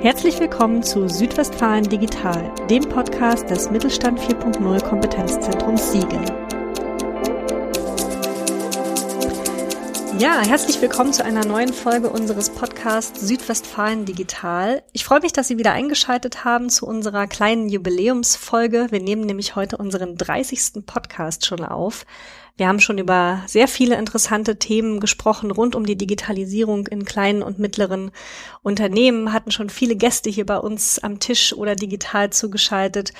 Herzlich willkommen zu Südwestfalen Digital, dem Podcast des Mittelstand 4.0 Kompetenzzentrums Siegen. Ja, herzlich willkommen zu einer neuen Folge unseres Podcasts Südwestfalen Digital. Ich freue mich, dass Sie wieder eingeschaltet haben zu unserer kleinen Jubiläumsfolge. Wir nehmen nämlich heute unseren 30. Podcast schon auf. Wir haben schon über sehr viele interessante Themen gesprochen rund um die Digitalisierung in kleinen und mittleren Unternehmen, hatten schon viele Gäste hier bei uns am Tisch oder digital zugeschaltet.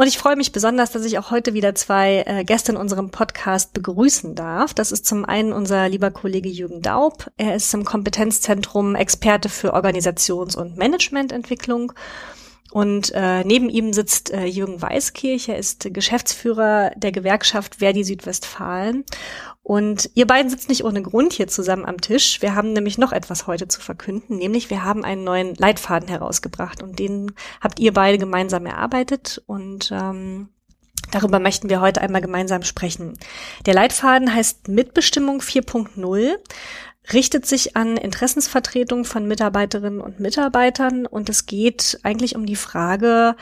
Und ich freue mich besonders, dass ich auch heute wieder zwei äh, Gäste in unserem Podcast begrüßen darf. Das ist zum einen unser lieber Kollege Jürgen Daub. Er ist im Kompetenzzentrum Experte für Organisations- und Managemententwicklung und äh, neben ihm sitzt äh, Jürgen Weißkirch, er ist Geschäftsführer der Gewerkschaft Verdi Südwestfalen. Und ihr beiden sitzt nicht ohne Grund hier zusammen am Tisch. Wir haben nämlich noch etwas heute zu verkünden, nämlich wir haben einen neuen Leitfaden herausgebracht und den habt ihr beide gemeinsam erarbeitet und ähm, Darüber möchten wir heute einmal gemeinsam sprechen. Der Leitfaden heißt Mitbestimmung 4.0 richtet sich an Interessensvertretungen von Mitarbeiterinnen und Mitarbeitern und es geht eigentlich um die Frage,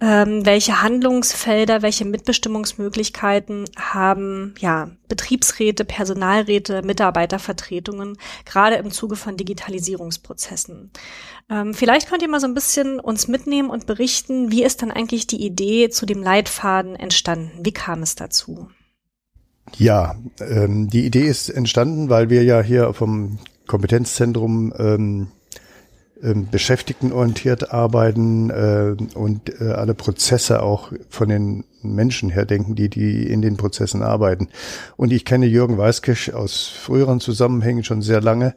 ähm, welche Handlungsfelder, welche Mitbestimmungsmöglichkeiten haben ja Betriebsräte, Personalräte, Mitarbeitervertretungen, gerade im Zuge von Digitalisierungsprozessen. Ähm, vielleicht könnt ihr mal so ein bisschen uns mitnehmen und berichten, wie ist dann eigentlich die Idee zu dem Leitfaden entstanden? Wie kam es dazu? Ja, ähm, die Idee ist entstanden, weil wir ja hier vom Kompetenzzentrum ähm, ähm, beschäftigtenorientiert arbeiten äh, und äh, alle Prozesse auch von den Menschen her denken, die, die in den Prozessen arbeiten. Und ich kenne Jürgen Weißkisch aus früheren Zusammenhängen schon sehr lange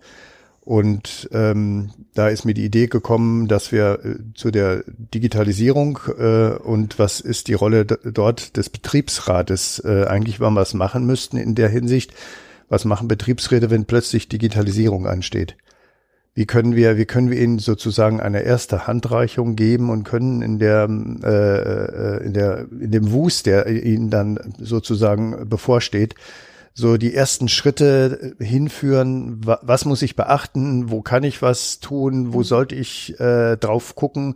und ähm, da ist mir die Idee gekommen, dass wir äh, zu der Digitalisierung äh, und was ist die Rolle dort des Betriebsrates äh, eigentlich mal was machen müssten in der Hinsicht. Was machen Betriebsräte, wenn plötzlich Digitalisierung ansteht? Wie können wir, wie können wir ihnen sozusagen eine erste Handreichung geben und können in der, äh, äh in der, in dem Wust, der ihnen dann sozusagen bevorsteht, so die ersten Schritte hinführen, was muss ich beachten, wo kann ich was tun, wo mhm. sollte ich äh, drauf gucken.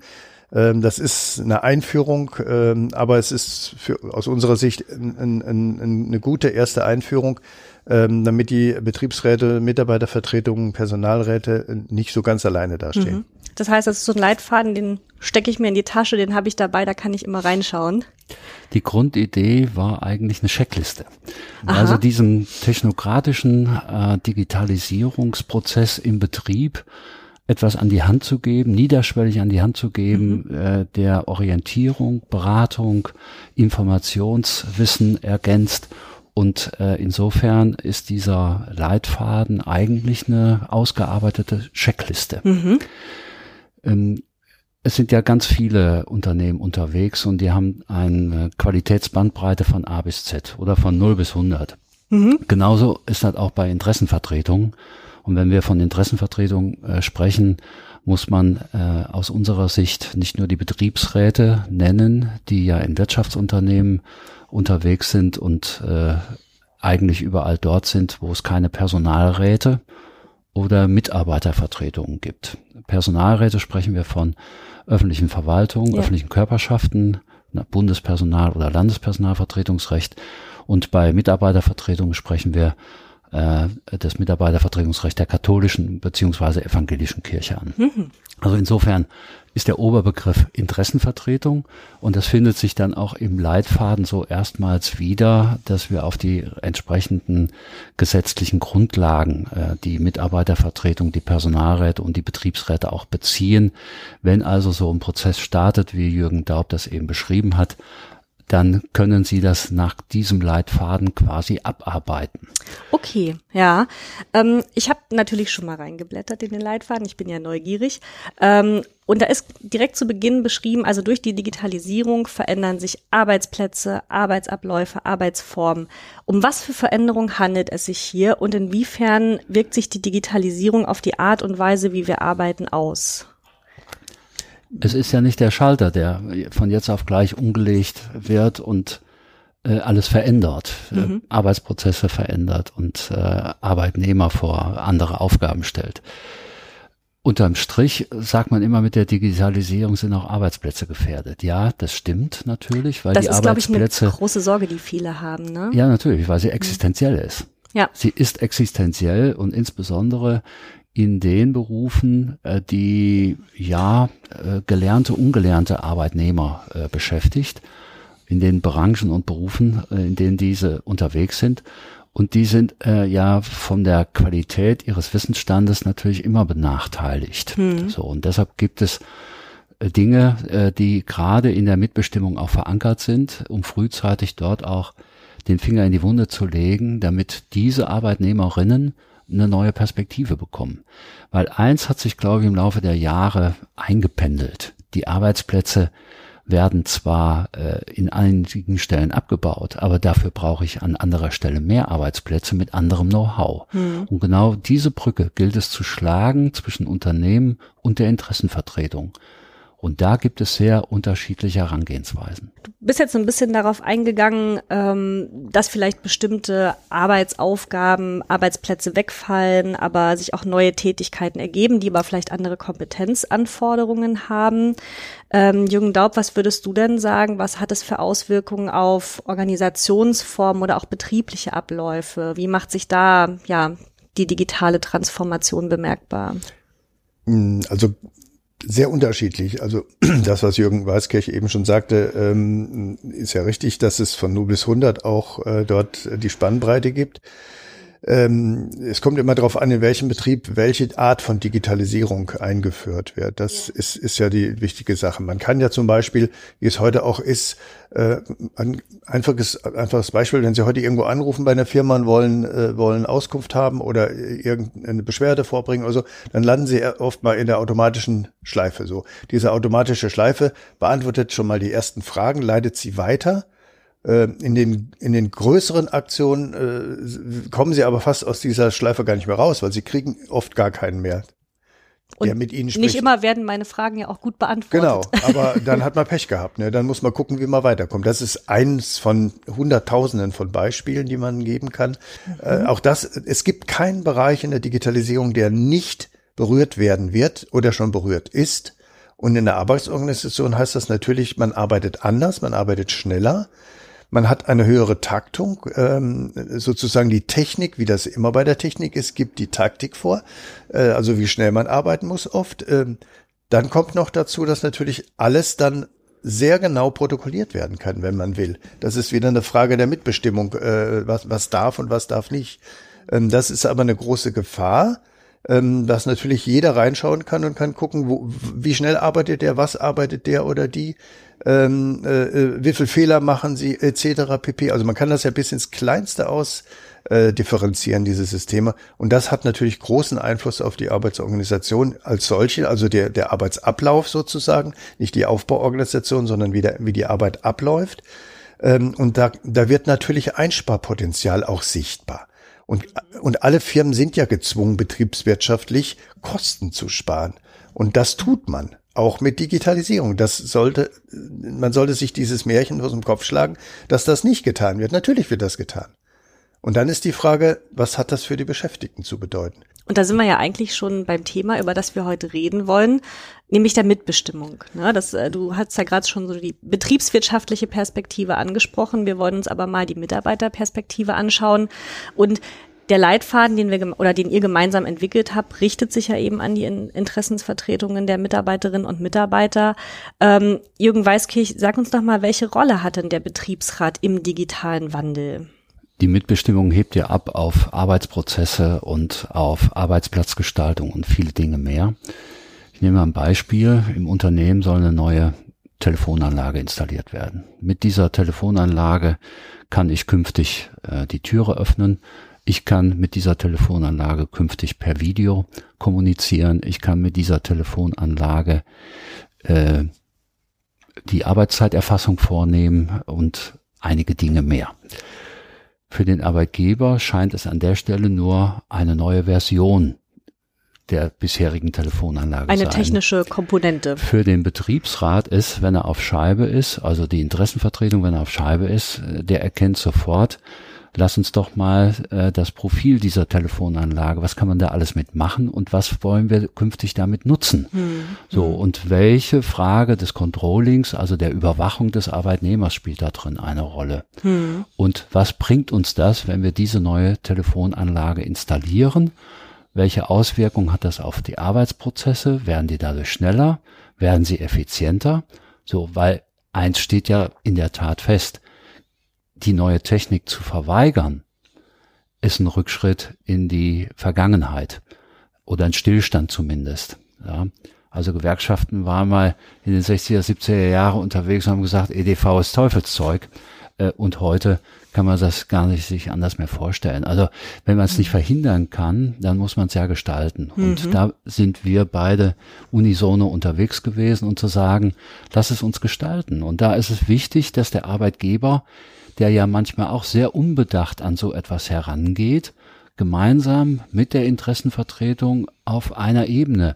Ähm, das ist eine Einführung, ähm, aber es ist für, aus unserer Sicht ein, ein, ein, eine gute erste Einführung, ähm, damit die Betriebsräte, Mitarbeitervertretungen, Personalräte nicht so ganz alleine dastehen. Mhm. Das heißt, das ist so ein Leitfaden, den stecke ich mir in die Tasche, den habe ich dabei, da kann ich immer reinschauen. Die Grundidee war eigentlich eine Checkliste. Aha. Also diesen technokratischen äh, Digitalisierungsprozess im Betrieb etwas an die Hand zu geben, niederschwellig an die Hand zu geben, mhm. äh, der Orientierung, Beratung, Informationswissen ergänzt. Und äh, insofern ist dieser Leitfaden eigentlich eine ausgearbeitete Checkliste. Mhm. Ähm, es sind ja ganz viele Unternehmen unterwegs und die haben eine Qualitätsbandbreite von A bis Z oder von 0 bis 100. Mhm. Genauso ist das auch bei Interessenvertretungen. Und wenn wir von Interessenvertretungen äh, sprechen, muss man äh, aus unserer Sicht nicht nur die Betriebsräte nennen, die ja in Wirtschaftsunternehmen unterwegs sind und äh, eigentlich überall dort sind, wo es keine Personalräte oder Mitarbeitervertretungen gibt. Personalräte sprechen wir von öffentlichen Verwaltungen, ja. öffentlichen Körperschaften, Bundespersonal- oder Landespersonalvertretungsrecht. Und bei Mitarbeitervertretungen sprechen wir äh, das Mitarbeitervertretungsrecht der katholischen beziehungsweise evangelischen Kirche an. Mhm. Also insofern ist der Oberbegriff Interessenvertretung und das findet sich dann auch im Leitfaden so erstmals wieder, dass wir auf die entsprechenden gesetzlichen Grundlagen äh, die Mitarbeitervertretung, die Personalräte und die Betriebsräte auch beziehen. Wenn also so ein Prozess startet, wie Jürgen Daub das eben beschrieben hat, dann können Sie das nach diesem Leitfaden quasi abarbeiten. Okay, ja. Ähm, ich habe natürlich schon mal reingeblättert in den Leitfaden. Ich bin ja neugierig. Ähm, und da ist direkt zu Beginn beschrieben, also durch die Digitalisierung verändern sich Arbeitsplätze, Arbeitsabläufe, Arbeitsformen. Um was für Veränderungen handelt es sich hier und inwiefern wirkt sich die Digitalisierung auf die Art und Weise, wie wir arbeiten, aus? Es ist ja nicht der Schalter, der von jetzt auf gleich umgelegt wird und äh, alles verändert, äh, mhm. äh, Arbeitsprozesse verändert und äh, Arbeitnehmer vor andere Aufgaben stellt. Unterm Strich sagt man immer, mit der Digitalisierung sind auch Arbeitsplätze gefährdet. Ja, das stimmt natürlich, weil das die ist, Arbeitsplätze. Das ist, glaube ich, eine große Sorge, die viele haben. Ne? Ja, natürlich, weil sie existenziell ist. Ja. Sie ist existenziell und insbesondere in den Berufen, äh, die ja äh, gelernte, ungelernte Arbeitnehmer äh, beschäftigt, in den Branchen und Berufen, in denen diese unterwegs sind. Und die sind äh, ja von der Qualität ihres Wissensstandes natürlich immer benachteiligt. Hm. So, und deshalb gibt es äh, Dinge, äh, die gerade in der Mitbestimmung auch verankert sind, um frühzeitig dort auch den Finger in die Wunde zu legen, damit diese Arbeitnehmerinnen eine neue Perspektive bekommen. Weil eins hat sich, glaube ich, im Laufe der Jahre eingependelt. Die Arbeitsplätze werden zwar äh, in einigen Stellen abgebaut, aber dafür brauche ich an anderer Stelle mehr Arbeitsplätze mit anderem Know-how. Mhm. Und genau diese Brücke gilt es zu schlagen zwischen Unternehmen und der Interessenvertretung. Und da gibt es sehr unterschiedliche Herangehensweisen. Du bist jetzt so ein bisschen darauf eingegangen, ähm, dass vielleicht bestimmte Arbeitsaufgaben, Arbeitsplätze wegfallen, aber sich auch neue Tätigkeiten ergeben, die aber vielleicht andere Kompetenzanforderungen haben. Ähm, Jürgen Daub, was würdest du denn sagen? Was hat es für Auswirkungen auf Organisationsformen oder auch betriebliche Abläufe? Wie macht sich da ja die digitale Transformation bemerkbar? Also sehr unterschiedlich. Also das, was Jürgen Weißkirch eben schon sagte, ähm, ist ja richtig, dass es von 0 bis 100 auch äh, dort die Spannbreite gibt. Ähm, es kommt immer darauf an, in welchem Betrieb welche Art von Digitalisierung eingeführt wird. Das ja. Ist, ist ja die wichtige Sache. Man kann ja zum Beispiel, wie es heute auch ist, äh, ein einfaches, einfaches Beispiel, wenn Sie heute irgendwo anrufen bei einer Firma und wollen, äh, wollen Auskunft haben oder irgendeine Beschwerde vorbringen oder so, dann landen Sie oft mal in der automatischen Schleife. So, diese automatische Schleife beantwortet schon mal die ersten Fragen, leitet sie weiter in den, in den größeren Aktionen äh, kommen sie aber fast aus dieser Schleife gar nicht mehr raus, weil sie kriegen oft gar keinen mehr. Und der mit ihnen spricht. nicht immer werden meine Fragen ja auch gut beantwortet. Genau, aber dann hat man Pech gehabt. Ne? Dann muss man gucken, wie man weiterkommt. Das ist eins von Hunderttausenden von Beispielen, die man geben kann. Mhm. Äh, auch das, es gibt keinen Bereich in der Digitalisierung, der nicht berührt werden wird oder schon berührt ist. Und in der Arbeitsorganisation heißt das natürlich, man arbeitet anders, man arbeitet schneller, man hat eine höhere Taktung, ähm, sozusagen die Technik, wie das immer bei der Technik ist, gibt die Taktik vor, äh, also wie schnell man arbeiten muss oft. Ähm, dann kommt noch dazu, dass natürlich alles dann sehr genau protokolliert werden kann, wenn man will. Das ist wieder eine Frage der Mitbestimmung, äh, was, was darf und was darf nicht. Ähm, das ist aber eine große Gefahr, ähm, dass natürlich jeder reinschauen kann und kann gucken, wo, wie schnell arbeitet der, was arbeitet der oder die ähm, äh, äh, wie viel Fehler machen sie etc. pp. Also man kann das ja bis ins Kleinste aus äh, differenzieren, diese Systeme. Und das hat natürlich großen Einfluss auf die Arbeitsorganisation als solche, also der, der Arbeitsablauf sozusagen, nicht die Aufbauorganisation, sondern wie, der, wie die Arbeit abläuft. Ähm, und da, da wird natürlich Einsparpotenzial auch sichtbar. Und, und alle Firmen sind ja gezwungen, betriebswirtschaftlich Kosten zu sparen. Und das tut man. Auch mit Digitalisierung. Das sollte, man sollte sich dieses Märchen aus dem Kopf schlagen, dass das nicht getan wird. Natürlich wird das getan. Und dann ist die Frage, was hat das für die Beschäftigten zu bedeuten? Und da sind wir ja eigentlich schon beim Thema, über das wir heute reden wollen, nämlich der Mitbestimmung. Ne, das, äh, du hast ja gerade schon so die betriebswirtschaftliche Perspektive angesprochen. Wir wollen uns aber mal die Mitarbeiterperspektive anschauen. Und der Leitfaden, den wir oder den ihr gemeinsam entwickelt habt, richtet sich ja eben an die Interessensvertretungen der Mitarbeiterinnen und Mitarbeiter. Ähm, Jürgen Weißkirch, sag uns doch mal, welche Rolle hat denn der Betriebsrat im digitalen Wandel? Die Mitbestimmung hebt ja ab auf Arbeitsprozesse und auf Arbeitsplatzgestaltung und viele Dinge mehr. Ich nehme ein Beispiel. Im Unternehmen soll eine neue Telefonanlage installiert werden. Mit dieser Telefonanlage kann ich künftig äh, die Türe öffnen ich kann mit dieser Telefonanlage künftig per Video kommunizieren. Ich kann mit dieser Telefonanlage äh, die Arbeitszeiterfassung vornehmen und einige Dinge mehr. Für den Arbeitgeber scheint es an der Stelle nur eine neue Version der bisherigen Telefonanlage Eine sein. technische Komponente. Für den Betriebsrat ist, wenn er auf Scheibe ist, also die Interessenvertretung, wenn er auf Scheibe ist, der erkennt sofort, lass uns doch mal äh, das Profil dieser Telefonanlage, was kann man da alles mitmachen und was wollen wir künftig damit nutzen? Hm. So, hm. und welche Frage des Controllings, also der Überwachung des Arbeitnehmers spielt da drin eine Rolle? Hm. Und was bringt uns das, wenn wir diese neue Telefonanlage installieren? Welche Auswirkungen hat das auf die Arbeitsprozesse? Werden die dadurch schneller? Werden sie effizienter? So, weil eins steht ja in der Tat fest die neue Technik zu verweigern, ist ein Rückschritt in die Vergangenheit oder ein Stillstand zumindest. Ja. Also Gewerkschaften waren mal in den 60er, 70er Jahren unterwegs und haben gesagt, EDV ist Teufelszeug. Äh, und heute kann man das gar nicht sich anders mehr vorstellen. Also wenn man es nicht verhindern kann, dann muss man es ja gestalten. Und mhm. da sind wir beide unisono unterwegs gewesen und zu sagen, lass es uns gestalten. Und da ist es wichtig, dass der Arbeitgeber der ja manchmal auch sehr unbedacht an so etwas herangeht, gemeinsam mit der Interessenvertretung auf einer Ebene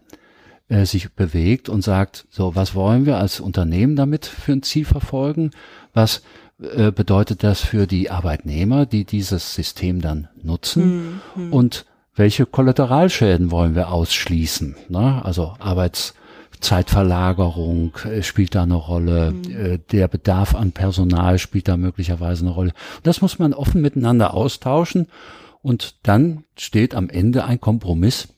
äh, sich bewegt und sagt, so, was wollen wir als Unternehmen damit für ein Ziel verfolgen? Was äh, bedeutet das für die Arbeitnehmer, die dieses System dann nutzen? Mhm. Und welche Kollateralschäden wollen wir ausschließen? Ne? Also Arbeits Zeitverlagerung äh, spielt da eine Rolle, mhm. Äh, der Bedarf an Personal spielt da möglicherweise eine Rolle. Das muss man offen miteinander austauschen und dann steht am Ende ein Kompromiss,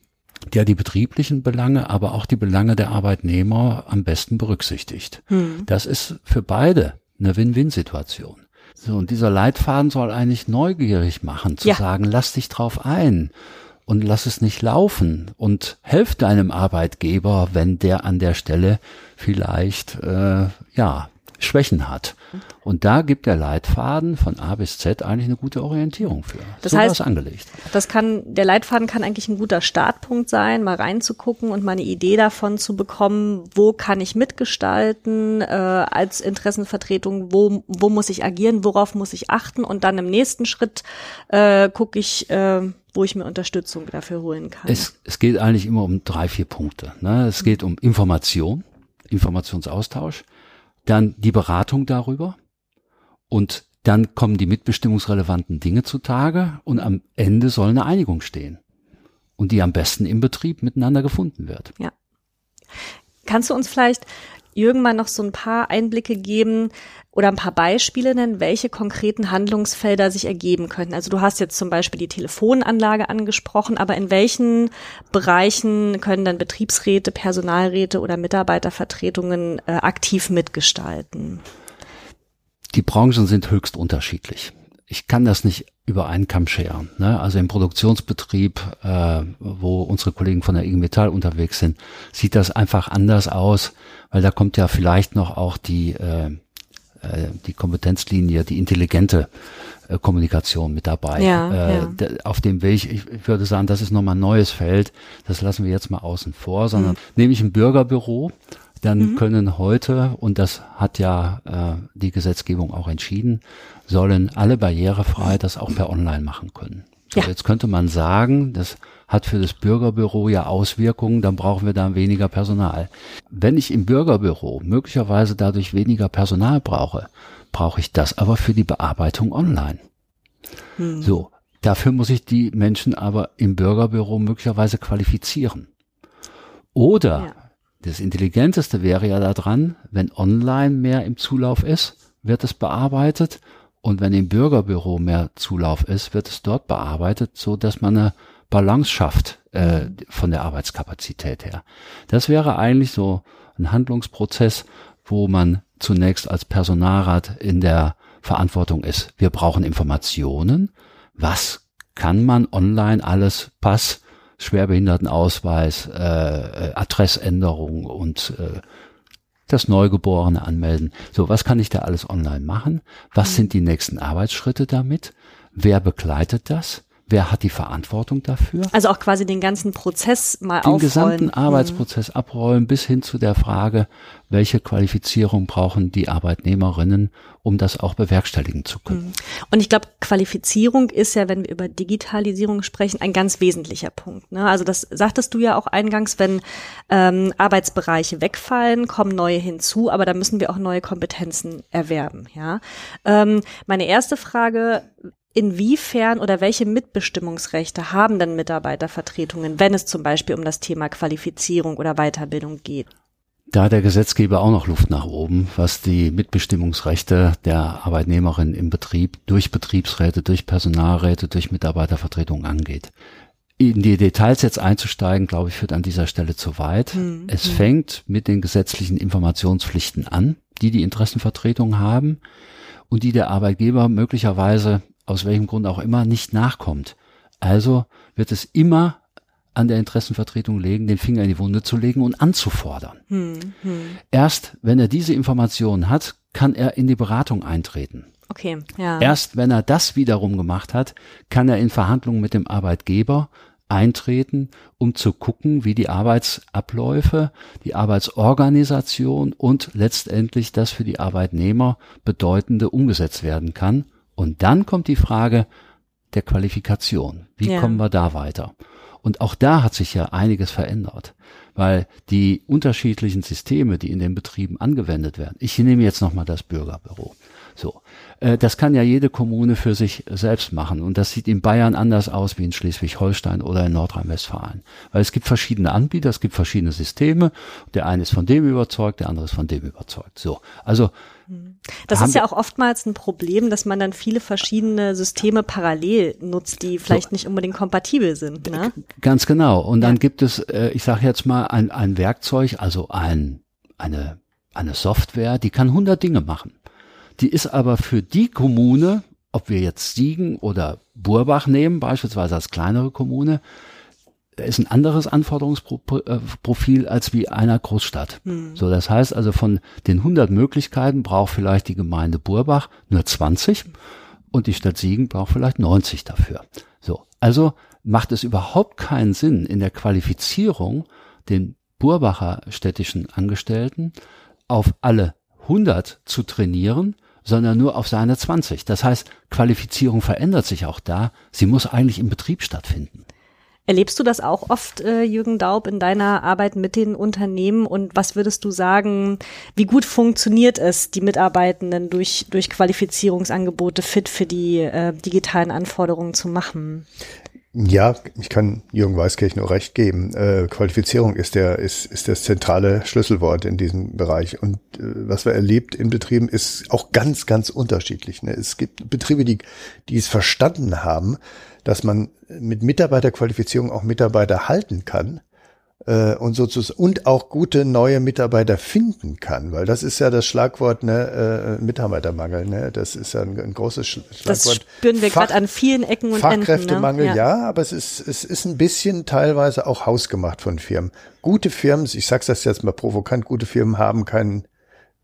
der die betrieblichen Belange, aber auch die Belange der Arbeitnehmer am besten berücksichtigt. Mhm. Das ist für beide eine Win-Win-Situation. So, und dieser Leitfaden soll eigentlich neugierig machen, zu ja. sagen, lass dich drauf ein und lass es nicht laufen und helf deinem Arbeitgeber, wenn der an der Stelle vielleicht äh, ja Schwächen hat. Und da gibt der Leitfaden von A bis Z eigentlich eine gute Orientierung für. Das so heißt, angelegt. Das kann, der Leitfaden kann eigentlich ein guter Startpunkt sein, mal reinzugucken und mal eine Idee davon zu bekommen, wo kann ich mitgestalten, äh, als Interessenvertretung, wo, wo muss ich agieren, worauf muss ich achten und dann im nächsten Schritt äh, gucke ich, äh, wo ich mir Unterstützung dafür holen kann. Es, es geht eigentlich immer um drei, vier Punkte. Ne? Es geht um Information, Informationsaustausch, dann die Beratung darüber und dann kommen die mitbestimmungsrelevanten Dinge zutage und am Ende soll eine Einigung stehen und die am besten im Betrieb miteinander gefunden wird. Ja. Kannst du uns vielleicht irgendwann noch so ein paar Einblicke geben oder ein paar Beispiele nennen, welche konkreten Handlungsfelder sich ergeben könnten? Also du hast jetzt zum Beispiel die Telefonanlage angesprochen, aber in welchen Bereichen können dann Betriebsräte, Personalräte oder Mitarbeitervertretungen äh, aktiv mitgestalten? Die Branchen sind höchst unterschiedlich. Ich kann das nicht über einen Kamm scheren. Ne? Also im Produktionsbetrieb, äh, wo unsere Kollegen von der IG Metall unterwegs sind, sieht das einfach anders aus weil da kommt ja vielleicht noch auch die, äh, äh, die Kompetenzlinie, die intelligente äh, Kommunikation mit dabei. Ja, äh, ja. Auf dem Weg, ich würde sagen, das ist nochmal ein neues Feld, das lassen wir jetzt mal außen vor, sondern mhm. nehme ich ein Bürgerbüro, dann mhm. können heute, und das hat ja äh, die Gesetzgebung auch entschieden, sollen alle barrierefrei das auch per Online machen können. So, ja. Jetzt könnte man sagen, das hat für das Bürgerbüro ja Auswirkungen, dann brauchen wir da weniger Personal. Wenn ich im Bürgerbüro möglicherweise dadurch weniger Personal brauche, brauche ich das aber für die Bearbeitung online. Hm. So, dafür muss ich die Menschen aber im Bürgerbüro möglicherweise qualifizieren. Oder ja. Das Intelligenteste wäre ja daran, wenn online mehr im Zulauf ist, wird es bearbeitet und wenn im Bürgerbüro mehr Zulauf ist, wird es dort bearbeitet, so dass man eine Balance schafft äh, von der Arbeitskapazität her. Das wäre eigentlich so ein Handlungsprozess, wo man zunächst als Personalrat in der Verantwortung ist. Wir brauchen Informationen. Was kann man online alles Pass, Schwerbehindertenausweis, äh, äh, Adressänderung und äh, das Neugeborene anmelden. So, was kann ich da alles online machen? Was mhm. sind die nächsten Arbeitsschritte damit? Wer begleitet das? Wer hat die Verantwortung dafür? Also auch quasi den ganzen Prozess mal den aufrollen. Den gesamten mhm. Arbeitsprozess abrollen bis hin zu der Frage, welche Qualifizierung brauchen die Arbeitnehmerinnen, um das auch bewerkstelligen zu können. Mhm. Und ich glaube, Qualifizierung ist ja, wenn wir über Digitalisierung sprechen, ein ganz wesentlicher Punkt. Ne? Also das sagtest du ja auch eingangs, wenn ähm, Arbeitsbereiche wegfallen, kommen neue hinzu, aber da müssen wir auch neue Kompetenzen erwerben. Ja, ähm, meine erste Frage inwiefern oder welche Mitbestimmungsrechte haben denn Mitarbeitervertretungen, wenn es zum Beispiel um das Thema Qualifizierung oder Weiterbildung geht? Da hat der Gesetzgeber auch noch Luft nach oben, was die Mitbestimmungsrechte der Arbeitnehmerin im Betrieb durch Betriebsräte, durch Personalräte, durch Mitarbeitervertretungen angeht. In die Details jetzt einzusteigen, glaube ich, führt an dieser Stelle zu weit. Mhm. Es fängt mit den gesetzlichen Informationspflichten an, die die Interessenvertretungen haben und die der Arbeitgeber möglicherweise aus welchem Grund auch immer nicht nachkommt. Also wird es immer an der Interessenvertretung legen, den Finger in die Wunde zu legen und anzufordern. Hm, hm. Erst wenn er diese Informationen hat, kann er in die Beratung eintreten. Okay, ja. Erst wenn er das wiederum gemacht hat, kann er in Verhandlungen mit dem Arbeitgeber eintreten, um zu gucken, wie die Arbeitsabläufe, die Arbeitsorganisation und letztendlich das für die Arbeitnehmer bedeutende umgesetzt werden kann. Und dann kommt die Frage der Qualifikation. Wie ja. kommen wir da weiter? Und auch da hat sich ja einiges verändert, weil die unterschiedlichen Systeme, die in den Betrieben angewendet werden, ich nehme jetzt nochmal das Bürgerbüro. So, äh, das kann ja jede Kommune für sich selbst machen und das sieht in Bayern anders aus wie in Schleswig-Holstein oder in Nordrhein-Westfalen, weil es gibt verschiedene Anbieter, es gibt verschiedene Systeme. Der eine ist von dem überzeugt, der andere ist von dem überzeugt. So, also das ist ja auch oftmals ein Problem, dass man dann viele verschiedene Systeme parallel nutzt, die vielleicht so, nicht unbedingt kompatibel sind. Ne? Ganz genau. Und dann gibt es, äh, ich sage jetzt mal, ein, ein Werkzeug, also ein, eine, eine Software, die kann 100 Dinge machen. Die ist aber für die Kommune, ob wir jetzt Siegen oder Burbach nehmen, beispielsweise als kleinere Kommune, ist ein anderes Anforderungsprofil als wie einer Großstadt. Hm. So, das heißt also von den 100 Möglichkeiten braucht vielleicht die Gemeinde Burbach nur 20 und die Stadt Siegen braucht vielleicht 90 dafür. So, also macht es überhaupt keinen Sinn in der Qualifizierung den Burbacher städtischen Angestellten auf alle 100 zu trainieren, sondern nur auf seine 20. Das heißt, Qualifizierung verändert sich auch da. Sie muss eigentlich im Betrieb stattfinden. Erlebst du das auch oft, äh, Jürgen Daub, in deiner Arbeit mit den Unternehmen? Und was würdest du sagen, wie gut funktioniert es, die Mitarbeitenden durch, durch Qualifizierungsangebote fit für die äh, digitalen Anforderungen zu machen? Ja, ich kann Jürgen Weiskirch nur recht geben. Äh, Qualifizierung ist der ist ist das zentrale Schlüsselwort in diesem Bereich. Und äh, was wir erlebt in Betrieben ist auch ganz ganz unterschiedlich. Ne? Es gibt Betriebe, die die es verstanden haben, dass man mit Mitarbeiterqualifizierung auch Mitarbeiter halten kann und sozusagen und auch gute neue Mitarbeiter finden kann, weil das ist ja das Schlagwort ne, äh, Mitarbeitermangel. Ne? Das ist ja ein, ein großes Schlagwort. Das spüren wir gerade an vielen Ecken und Fachkräftemangel, Enden, ne? ja. ja, aber es ist es ist ein bisschen teilweise auch hausgemacht von Firmen. Gute Firmen, ich sag's das jetzt mal provokant, gute Firmen haben keinen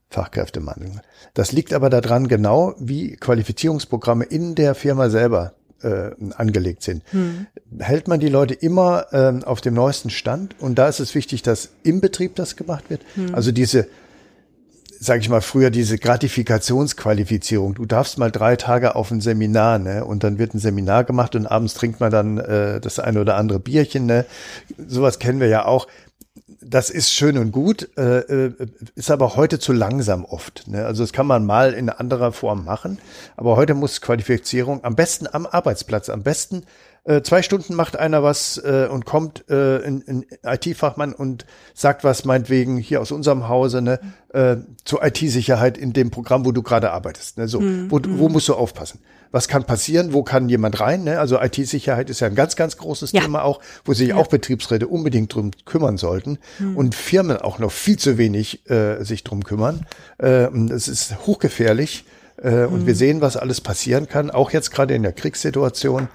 Fachkräftemangel. Das liegt aber daran genau, wie Qualifizierungsprogramme in der Firma selber äh, angelegt sind. Hm. Hält man die Leute immer ähm, auf dem neuesten Stand und da ist es wichtig, dass im Betrieb das gemacht wird. Hm. Also diese sage ich mal, früher diese Gratifikationsqualifizierung. Du darfst mal drei Tage auf ein Seminar, ne? Und dann wird ein Seminar gemacht und abends trinkt man dann äh, das eine oder andere Bierchen, ne? Sowas kennen wir ja auch das ist schön und gut, äh, äh, ist aber heute zu langsam oft. Ne? Also das kann man mal in anderer Form machen, aber heute muss Qualifizierung am besten am Arbeitsplatz, am besten äh, zwei Stunden macht einer was äh, und kommt äh, ein, ein IT-Fachmann und sagt was meinetwegen hier aus unserem Hause ne, äh, zur IT-Sicherheit in dem Programm, wo du gerade arbeitest. Ne? So, mhm. wo, wo musst du aufpassen? Was kann passieren, wo kann jemand rein. Ne? Also IT-Sicherheit ist ja ein ganz, ganz großes ja. Thema auch, wo sich ja. auch Betriebsräte unbedingt drum kümmern sollten mhm. und Firmen auch noch viel zu wenig äh, sich drum kümmern. Äh, es ist hochgefährlich. Äh, und wir sehen, was alles passieren kann, auch jetzt gerade in der Kriegssituation.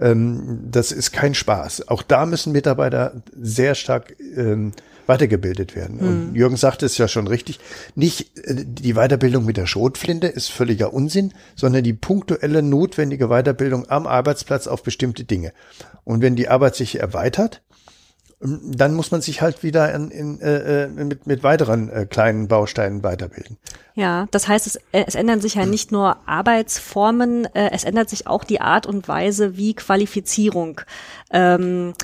Ähm, das ist kein Spaß. Auch da müssen Mitarbeiter sehr stark ähm, weitergebildet werden. Und hm. Jürgen sagte es ja schon richtig, nicht äh, die Weiterbildung mit der Schrotflinte ist völliger Unsinn, sondern die punktuelle notwendige Weiterbildung am Arbeitsplatz auf bestimmte Dinge. Und wenn die Arbeit sich erweitert, dann muss man sich halt wieder in, in, äh, äh, mit, mit weiteren äh, kleinen Bausteinen weiterbilden. Ja, das heißt, es, äh, es ändern sich ja nicht nur Arbeitsformen, äh, es ändert sich auch die Art und Weise, wie Qualifizierung ähm,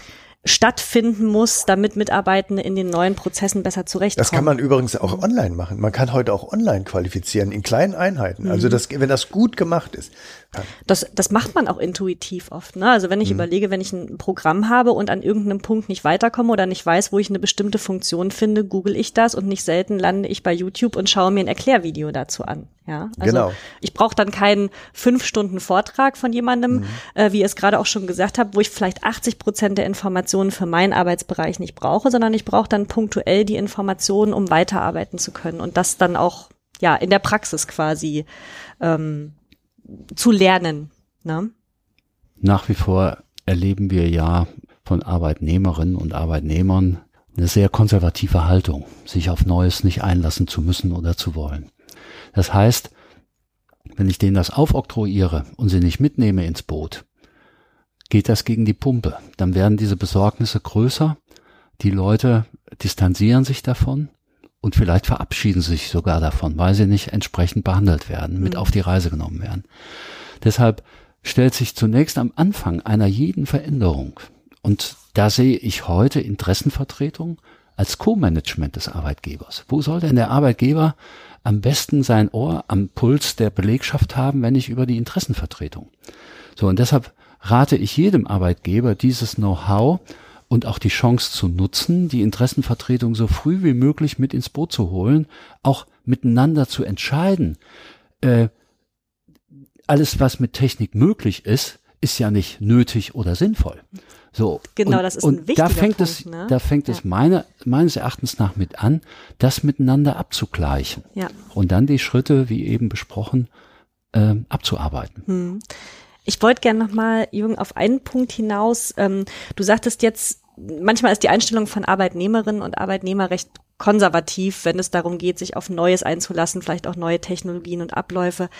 stattfinden muss, damit Mitarbeitende in den neuen Prozessen besser zurechtkommen. Das kann man übrigens auch online machen. Man kann heute auch online qualifizieren in kleinen Einheiten. Also das, wenn das gut gemacht ist. Das, das macht man auch intuitiv oft. Ne? Also wenn ich mhm. überlege, wenn ich ein Programm habe und an irgendeinem Punkt nicht weiterkomme oder nicht weiß, wo ich eine bestimmte Funktion finde, google ich das und nicht selten lande ich bei YouTube und schaue mir ein Erklärvideo dazu an. Ja, also genau. ich brauche dann keinen fünf Stunden Vortrag von jemandem, mhm. äh, wie ihr es gerade auch schon gesagt habt, wo ich vielleicht 80 Prozent der Informationen für meinen Arbeitsbereich nicht brauche, sondern ich brauche dann punktuell die Informationen, um weiterarbeiten zu können und das dann auch ja in der Praxis quasi ähm, zu lernen. Ne? Nach wie vor erleben wir ja von Arbeitnehmerinnen und Arbeitnehmern eine sehr konservative Haltung, sich auf Neues nicht einlassen zu müssen oder zu wollen. Das heißt, wenn ich denen das aufoktroyiere und sie nicht mitnehme ins Boot, geht das gegen die Pumpe. Dann werden diese Besorgnisse größer, die Leute distanzieren sich davon und vielleicht verabschieden sich sogar davon, weil sie nicht entsprechend behandelt werden, mit mhm. auf die Reise genommen werden. Deshalb stellt sich zunächst am Anfang einer jeden Veränderung, und da sehe ich heute Interessenvertretung als Co-Management des Arbeitgebers. Wo soll denn der Arbeitgeber am besten sein Ohr am Puls der Belegschaft haben, wenn nicht über die Interessenvertretung? So, und deshalb rate ich jedem Arbeitgeber, dieses Know-how und auch die Chance zu nutzen, die Interessenvertretung so früh wie möglich mit ins Boot zu holen, auch miteinander zu entscheiden. Äh, alles, was mit Technik möglich ist, ist ja nicht nötig oder sinnvoll. So. Genau, und, das ist ein wichtiger da fängt Punkt, es, ne? da fängt ja. es meine, meines Erachtens nach mit an, das miteinander abzugleichen. Ja. Und dann die Schritte, wie eben besprochen, äh, abzuarbeiten. Hm. Ich wollte gerne nochmal, Jürgen, auf einen Punkt hinaus. Ähm, du sagtest jetzt, manchmal ist die Einstellung von Arbeitnehmerinnen und Arbeitnehmer recht konservativ, wenn es darum geht, sich auf Neues einzulassen, vielleicht auch neue Technologien und Abläufe.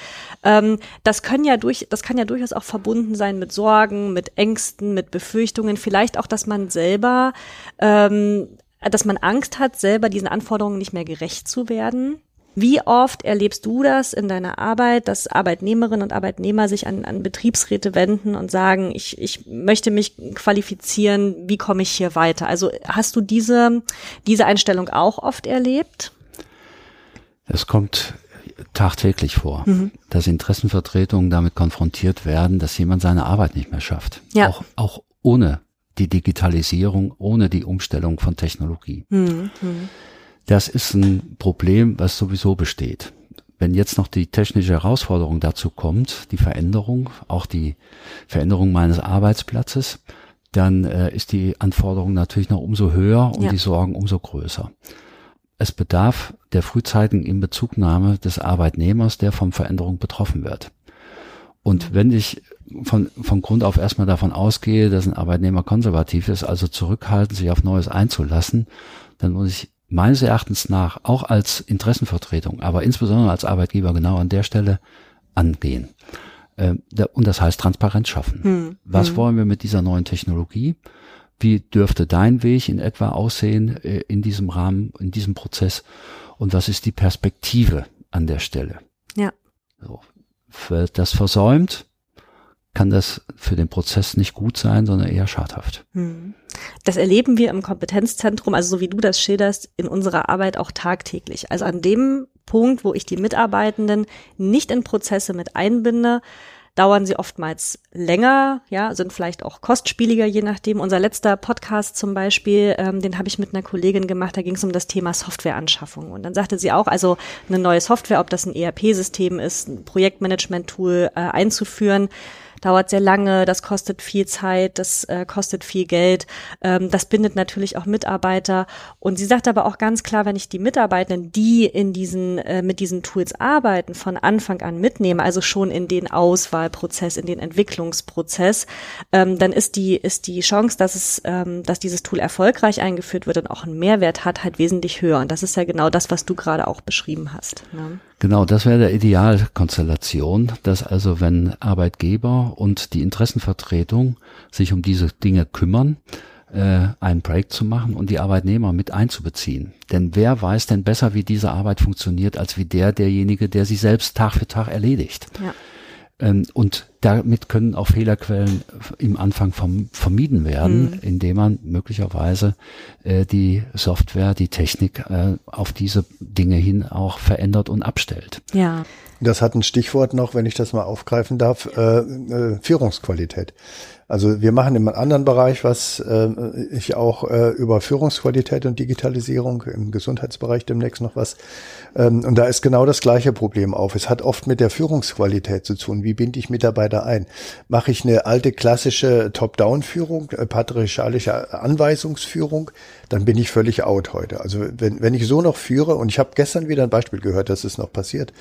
Ähm, das können ja durch, das kann ja durchaus auch verbunden sein mit Sorgen, mit Ängsten, mit Befürchtungen, vielleicht auch, dass man selber, ähm, dass man Angst hat, selber diesen Anforderungen nicht mehr gerecht zu werden. Wie oft erlebst du das in deiner Arbeit, dass Arbeitnehmerinnen und Arbeitnehmer sich an, an Betriebsräte wenden und sagen, ich, ich möchte mich qualifizieren, wie komme ich hier weiter? Also hast du diese, diese Einstellung auch oft erlebt? Es kommt tagtäglich vor, mhm. dass Interessenvertretungen damit konfrontiert werden, dass jemand seine Arbeit nicht mehr schafft. Ja. Auch, auch ohne die Digitalisierung, ohne die Umstellung von Technologie. Mhm. Das ist ein Problem, was sowieso besteht. Wenn jetzt noch die technische Herausforderung dazu kommt, die Veränderung, auch die Veränderung meines Arbeitsplatzes, dann äh, ist die Anforderung natürlich noch umso höher und ja. die Sorgen umso größer. Es bedarf der frühzeitigen Inbezugnahme des Arbeitnehmers, der von Veränderung betroffen wird. Und mhm. wenn ich von, von Grund auf erstmal davon ausgehe, dass ein Arbeitnehmer konservativ ist, also zurückhalten, sich auf Neues einzulassen, dann muss ich meines Erachtens nach auch als Interessenvertretung, aber insbesondere als Arbeitgeber genau an der Stelle angehen. Ähm, und das heißt Transparenz schaffen. Hm. Was hm. wollen wir mit dieser neuen Technologie? Wie dürfte dein Weg in etwa aussehen äh, in diesem Rahmen, in diesem Prozess? Und was ist die Perspektive an der Stelle? Ja. So. Wird das versäumt, kann das für den Prozess nicht gut sein, sondern eher schadhaft. Hm. Das erleben wir im Kompetenzzentrum, also so wie du das schilderst, in unserer Arbeit auch tagtäglich. Also an dem Punkt, wo ich die Mitarbeitenden nicht in Prozesse mit einbinde, dauern sie oftmals länger, ja, sind vielleicht auch kostspieliger, je nachdem. Unser letzter Podcast zum Beispiel, ähm, den habe ich mit einer Kollegin gemacht, da ging es um das Thema Softwareanschaffung. Und dann sagte sie auch, also eine neue Software, ob das ein ERP-System ist, ein Projektmanagement-Tool äh, einzuführen, dauert sehr lange, das kostet viel Zeit, das äh, kostet viel Geld, ähm, das bindet natürlich auch Mitarbeiter. Und sie sagt aber auch ganz klar, wenn ich die Mitarbeitenden, die in diesen, äh, mit diesen Tools arbeiten, von Anfang an mitnehme, also schon in den Auswahlprozess, in den Entwicklungsprozess, ähm, dann ist die, ist die Chance, dass es, ähm, dass dieses Tool erfolgreich eingeführt wird und auch einen Mehrwert hat, halt wesentlich höher. Und das ist ja genau das, was du gerade auch beschrieben hast. Ne? Genau, das wäre der Idealkonstellation, dass also wenn Arbeitgeber und die Interessenvertretung sich um diese Dinge kümmern, äh, einen Break zu machen und die Arbeitnehmer mit einzubeziehen. Denn wer weiß denn besser, wie diese Arbeit funktioniert, als wie der, derjenige, der sie selbst Tag für Tag erledigt. Ja. Ähm, und damit können auch Fehlerquellen im Anfang vom, vermieden werden, mhm. indem man möglicherweise äh, die Software, die Technik äh, auf diese Dinge hin auch verändert und abstellt. Ja. Das hat ein Stichwort noch, wenn ich das mal aufgreifen darf, äh, äh, Führungsqualität. Also wir machen im anderen Bereich, was äh, ich auch äh, über Führungsqualität und Digitalisierung im Gesundheitsbereich demnächst noch was. Ähm, und da ist genau das gleiche Problem auf. Es hat oft mit der Führungsqualität zu tun. Wie binde ich Mitarbeiter ein? Mache ich eine alte klassische Top-Down-Führung, äh, patriarchalische Anweisungsführung, dann bin ich völlig out heute. Also wenn, wenn ich so noch führe, und ich habe gestern wieder ein Beispiel gehört, dass es noch passiert,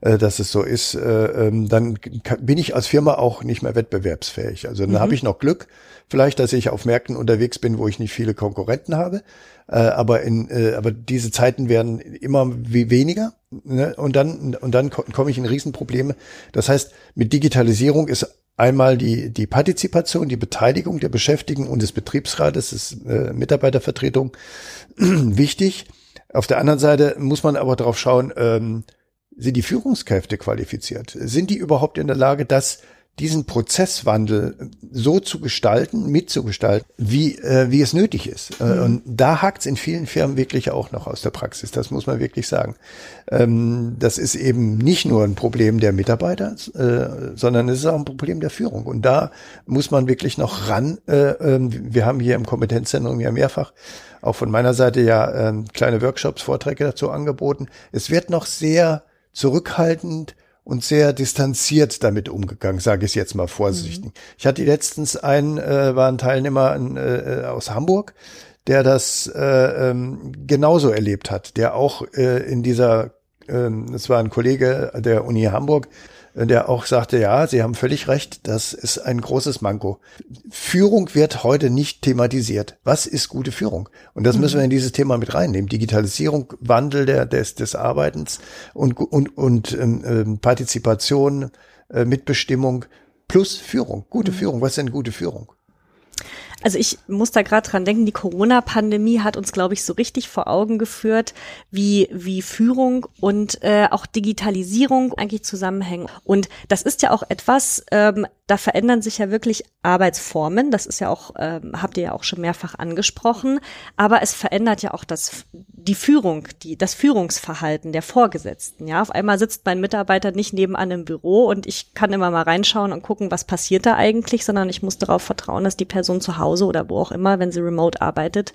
äh, dass es so ist, äh, ähm, dann bin ich als Firma auch nicht mehr wettbewerbsfähig. Also dann mhm. habe ich noch Glück, vielleicht, dass ich auf Märkten unterwegs bin, wo ich nicht viele Konkurrenten habe. Äh, aber in, äh, aber diese Zeiten werden immer weniger. Ne? Und dann, und dann komme ich in Riesenprobleme. Das heißt, mit Digitalisierung ist einmal die, die Partizipation, die Beteiligung der Beschäftigten und des Betriebsrates, des äh, Mitarbeitervertretung wichtig. Auf der anderen Seite muss man aber darauf schauen, ähm, sind die Führungskräfte qualifiziert? Sind die überhaupt in der Lage, das diesen Prozesswandel so zu gestalten, mitzugestalten, wie, äh, wie es nötig ist. Äh, mhm. Und da hakt es in vielen Firmen wirklich auch noch aus der Praxis. Das muss man wirklich sagen. Ähm, das ist eben nicht nur ein Problem der Mitarbeiter, äh, sondern es ist auch ein Problem der Führung. Und da muss man wirklich noch ran. Äh, äh, wir haben hier im Kompetenzzentrum ja mehrfach auch von meiner Seite ja äh, kleine Workshops, Vorträge dazu angeboten. Es wird noch sehr zurückhaltend und sehr distanziert damit umgegangen, sage ich jetzt mal vorsichtig. Mhm. Ich hatte letztens einen, äh, war ein Teilnehmer ein, äh, aus Hamburg, der das äh, ähm, genauso erlebt hat, der auch äh, in dieser, äh, das war ein Kollege der Uni Hamburg, der auch sagte, ja, Sie haben völlig recht, das ist ein großes Manko. Führung wird heute nicht thematisiert. Was ist gute Führung? Und das müssen wir in dieses Thema mit reinnehmen. Digitalisierung, Wandel der, des, des Arbeitens und, und, und ähm, ähm, Partizipation, äh, Mitbestimmung plus Führung. Gute mhm. Führung. Was ist denn gute Führung? Also ich muss da gerade dran denken, die Corona-Pandemie hat uns, glaube ich, so richtig vor Augen geführt, wie, wie Führung und äh, auch Digitalisierung eigentlich zusammenhängen. Und das ist ja auch etwas, ähm, da verändern sich ja wirklich Arbeitsformen. Das ist ja auch, ähm, habt ihr ja auch schon mehrfach angesprochen. Aber es verändert ja auch das, die Führung, die, das Führungsverhalten der Vorgesetzten. Ja, auf einmal sitzt mein Mitarbeiter nicht nebenan im Büro und ich kann immer mal reinschauen und gucken, was passiert da eigentlich, sondern ich muss darauf vertrauen, dass die Person zu Hause oder wo auch immer, wenn sie remote arbeitet,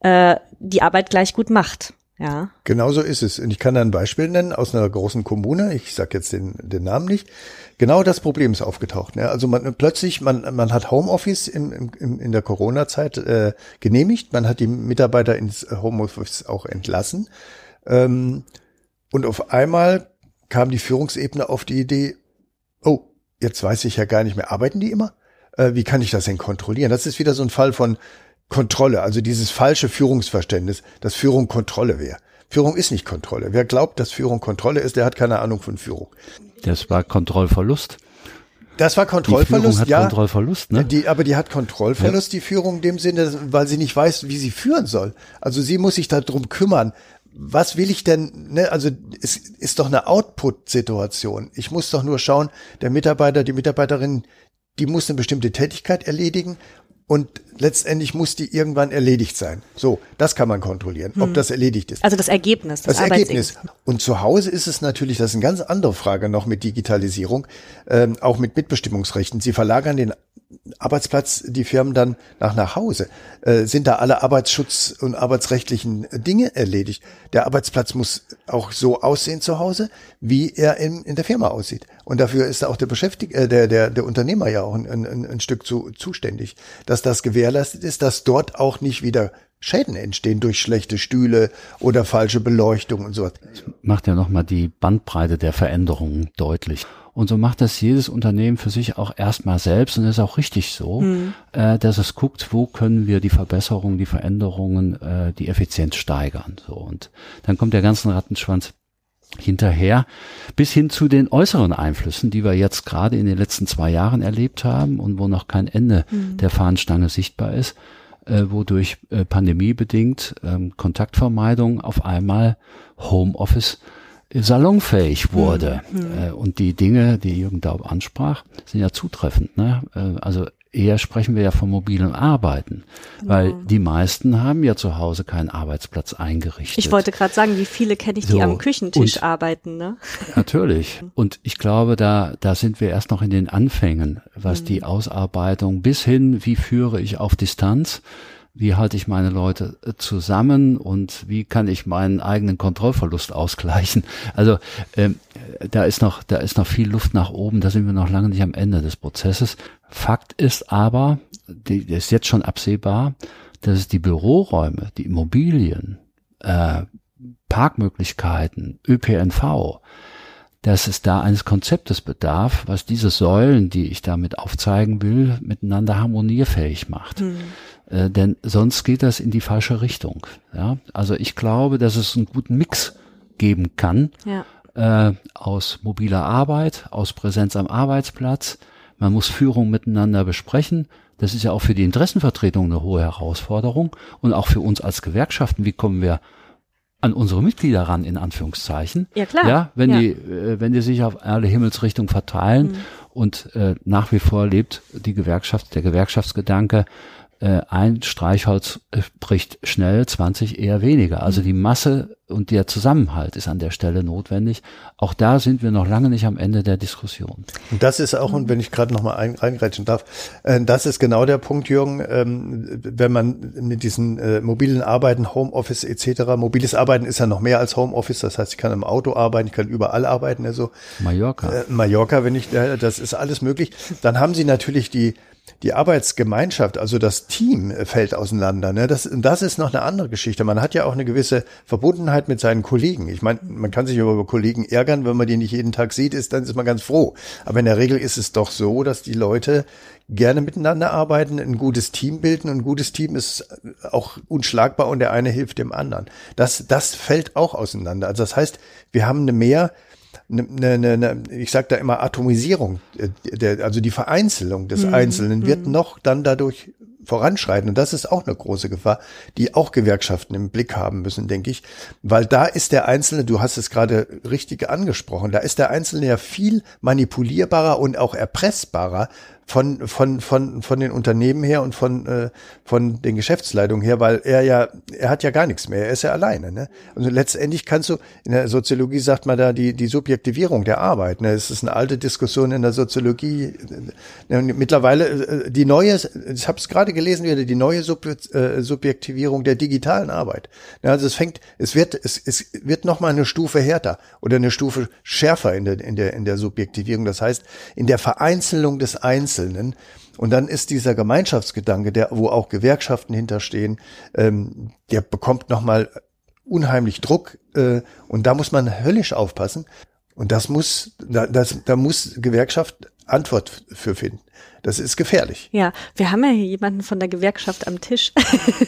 äh, die Arbeit gleich gut macht. Ja. Genau so ist es. Und ich kann da ein Beispiel nennen aus einer großen Kommune. Ich sage jetzt den, den Namen nicht. Genau das Problem ist aufgetaucht. Ne? Also man plötzlich, man, man hat Homeoffice im, im, in der Corona-Zeit äh, genehmigt. Man hat die Mitarbeiter ins Homeoffice auch entlassen. Ähm, und auf einmal kam die Führungsebene auf die Idee, oh, jetzt weiß ich ja gar nicht mehr, arbeiten die immer? Äh, wie kann ich das denn kontrollieren? Das ist wieder so ein Fall von Kontrolle, also dieses falsche Führungsverständnis, dass Führung Kontrolle wäre. Führung ist nicht Kontrolle. Wer glaubt, dass Führung Kontrolle ist, der hat keine Ahnung von Führung. Das war Kontrollverlust. Das war Kontrollverlust, die ja. Kontrollverlust, ne? Die, aber die hat Kontrollverlust, ja. die Führung in dem Sinne, weil sie nicht weiß, wie sie führen soll. Also sie muss sich darum kümmern. Was will ich denn, ne? Also es ist doch eine Output-Situation. Ich muss doch nur schauen, der Mitarbeiter, die Mitarbeiterin, die muss eine bestimmte Tätigkeit erledigen und letztendlich muss die irgendwann erledigt sein. So, das kann man kontrollieren, hm. ob das erledigt ist. Also das Ergebnis. Das, das Ergebnis. Und zu Hause ist es natürlich, das ist eine ganz andere Frage noch mit Digitalisierung, ähm, auch mit Mitbestimmungsrechten. Sie verlagern den Arbeitsplatz die Firmen dann nach nach Hause? Äh, sind da alle Arbeitsschutz- und arbeitsrechtlichen Dinge erledigt? Der Arbeitsplatz muss auch so aussehen zu Hause, wie er in, in der Firma aussieht. Und dafür ist auch der Beschäftigte, äh, der, der, der Unternehmer ja auch ein, ein, ein Stück zu, zuständig, dass das gewährleistet ist, dass dort auch nicht wieder Schäden entstehen durch schlechte Stühle oder falsche Beleuchtung und so was. Macht ja nochmal die Bandbreite der Veränderungen deutlich. Und so macht das jedes Unternehmen für sich auch erstmal selbst und das ist auch richtig so, mhm. äh, dass es guckt, wo können wir die Verbesserungen, die Veränderungen, äh, die Effizienz steigern. So und dann kommt der ganze Rattenschwanz hinterher bis hin zu den äußeren Einflüssen, die wir jetzt gerade in den letzten zwei Jahren erlebt haben und wo noch kein Ende mhm. der Fahnenstange sichtbar ist, äh, wodurch äh, pandemiebedingt ähm, Kontaktvermeidung auf einmal Homeoffice salonfähig wurde. Mhm. Und die Dinge, die Jürgen Daub ansprach, sind ja zutreffend. Ne? Äh, also eher sprechen wir ja von mobilem Arbeiten, weil die meisten haben ja zu Hause keinen Arbeitsplatz eingerichtet. Ich wollte gerade sagen, wie viele kenne ich, die so, am Küchentisch arbeiten, ne? Natürlich. Und ich glaube, da, da sind wir erst noch in den Anfängen, was mhm. die Ausarbeitung bis hin, wie führe ich auf Distanz, wie halte ich meine Leute äh, zusammen und wie kann ich meinen eigenen Kontrollverlust ausgleichen. Also ähm, da ist noch, da ist noch viel Luft nach oben, da sind wir noch lange nicht am Ende des Prozesses. Fakt ist aber, die, ist jetzt schon absehbar, dass es die Büroräume, die Immobilien, äh, Parkmöglichkeiten, ÖPNV, dass es da eines Konzeptes bedarf, was diese Säulen, die ich damit aufzeigen will, miteinander harmonierfähig macht. Mhm. Äh, denn sonst geht das in die falsche Richtung. Ja? Also ich glaube, dass es einen guten Mix geben kann ja. äh, aus mobiler Arbeit, aus Präsenz am Arbeitsplatz. Man muss Führung miteinander besprechen. Das ist ja auch für die Interessenvertretung eine hohe Herausforderung und auch für uns als Gewerkschaften. Wie kommen wir an unsere Mitglieder ran, in Anführungszeichen. Ja, klar. Ja, wenn ja. die, äh, wenn die sich auf alle Himmelsrichtungen verteilen mhm. und äh, nach wie vor lebt die Gewerkschaft, der Gewerkschaftsgedanke, äh, ein Streichholz äh, bricht schnell, 20 eher weniger. Also die Masse und der Zusammenhalt ist an der Stelle notwendig. Auch da sind wir noch lange nicht am Ende der Diskussion. Und das ist auch, und wenn ich gerade noch mal ein, eingreifen darf, äh, das ist genau der Punkt, Jürgen, ähm, wenn man mit diesen äh, mobilen Arbeiten, Homeoffice etc., mobiles Arbeiten ist ja noch mehr als Homeoffice, das heißt, ich kann im Auto arbeiten, ich kann überall arbeiten, also Mallorca. Äh, Mallorca, wenn ich, äh, das ist alles möglich. Dann haben Sie natürlich die die Arbeitsgemeinschaft, also das Team äh, fällt auseinander. Ne? Das, das ist noch eine andere Geschichte. Man hat ja auch eine gewisse Verbundenheit mit seinen Kollegen. Ich meine, man kann sich über Kollegen ärgern, wenn man die nicht jeden Tag sieht, ist, dann ist man ganz froh. Aber in der Regel ist es doch so, dass die Leute gerne miteinander arbeiten, ein gutes Team bilden und ein gutes Team ist auch unschlagbar und der eine hilft dem anderen. Das, das fällt auch auseinander. Also das heißt, wir haben eine mehr eine, eine, eine, ich sage da immer Atomisierung, äh, der, also die Vereinzelung des mhm. Einzelnen wird mhm. noch dann dadurch voranschreiten. Und das ist auch eine große Gefahr, die auch Gewerkschaften im Blick haben müssen, denke ich. Weil da ist der Einzelne, du hast es gerade richtig angesprochen, da ist der Einzelne ja viel manipulierbarer und auch erpressbarer von, von, von, von den Unternehmen her und von, äh, von den Geschäftsleitungen her, weil er ja, er hat ja gar nichts mehr, er ist ja alleine. Ne? Also letztendlich kannst du, in der Soziologie sagt man da die, die Subjektivierung der Arbeit. Ne? Es ist eine alte Diskussion in der Soziologie. Ne? Mittlerweile äh, die neue, ich habe es gerade gelesen, wieder die neue Sub, äh, Subjektivierung der digitalen Arbeit. Ne? Also es fängt, es wird, es, es wird nochmal eine Stufe härter oder eine Stufe schärfer in der, in der, in der Subjektivierung. Das heißt, in der Vereinzelung des Einzelnen Einzelnen. Und dann ist dieser Gemeinschaftsgedanke, der, wo auch Gewerkschaften hinterstehen, ähm, der bekommt nochmal unheimlich Druck äh, und da muss man höllisch aufpassen. Und das muss, da, das, da muss Gewerkschaft Antwort für finden. Das ist gefährlich. Ja, wir haben ja hier jemanden von der Gewerkschaft am Tisch.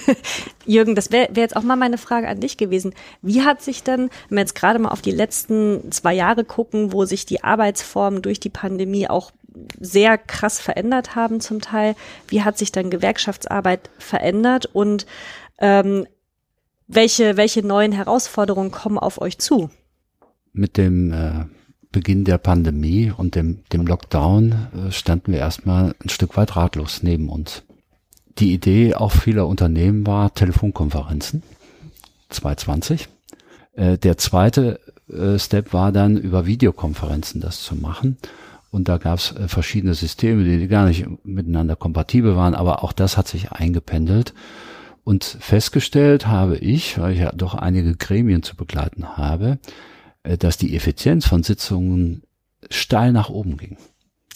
Jürgen, das wäre wär jetzt auch mal meine Frage an dich gewesen. Wie hat sich denn, wenn wir jetzt gerade mal auf die letzten zwei Jahre gucken, wo sich die Arbeitsformen durch die Pandemie auch sehr krass verändert haben zum Teil. Wie hat sich dann Gewerkschaftsarbeit verändert und ähm, welche, welche neuen Herausforderungen kommen auf euch zu? Mit dem äh, Beginn der Pandemie und dem, dem Lockdown äh, standen wir erstmal ein Stück weit ratlos neben uns. Die Idee auch vieler Unternehmen war Telefonkonferenzen 2020. Äh, der zweite äh, Step war dann über Videokonferenzen das zu machen. Und da gab es äh, verschiedene Systeme, die gar nicht miteinander kompatibel waren, aber auch das hat sich eingependelt. Und festgestellt habe ich, weil ich ja doch einige Gremien zu begleiten habe, äh, dass die Effizienz von Sitzungen steil nach oben ging.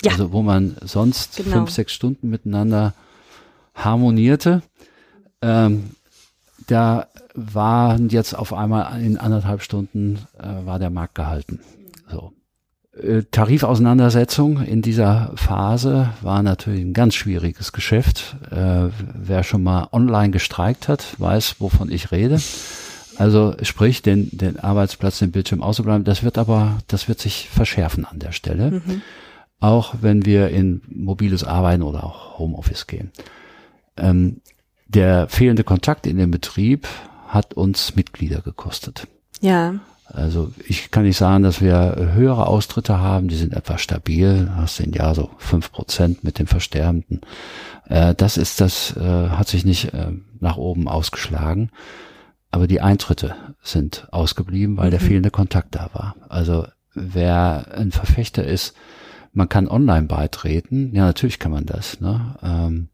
Ja. Also wo man sonst genau. fünf, sechs Stunden miteinander harmonierte, ähm, da waren jetzt auf einmal in anderthalb Stunden äh, war der Markt gehalten. Äh, Tarifauseinandersetzung in dieser Phase war natürlich ein ganz schwieriges Geschäft. Äh, wer schon mal online gestreikt hat, weiß, wovon ich rede. Also sprich, den, den Arbeitsplatz, den Bildschirm auszubleiben, das wird aber, das wird sich verschärfen an der Stelle. Mhm. Auch wenn wir in mobiles Arbeiten oder auch Homeoffice gehen. Ähm, der fehlende Kontakt in dem Betrieb hat uns Mitglieder gekostet. Ja. Also ich kann nicht sagen, dass wir höhere Austritte haben, die sind etwa stabil, hast im Jahr so fünf Prozent mit den Versterbenden. Äh, das ist das, äh, hat sich nicht äh, nach oben ausgeschlagen. Aber die Eintritte sind ausgeblieben, weil mhm. der fehlende Kontakt da war. Also wer ein Verfechter ist, man kann online beitreten. Ja, natürlich kann man das. Ne?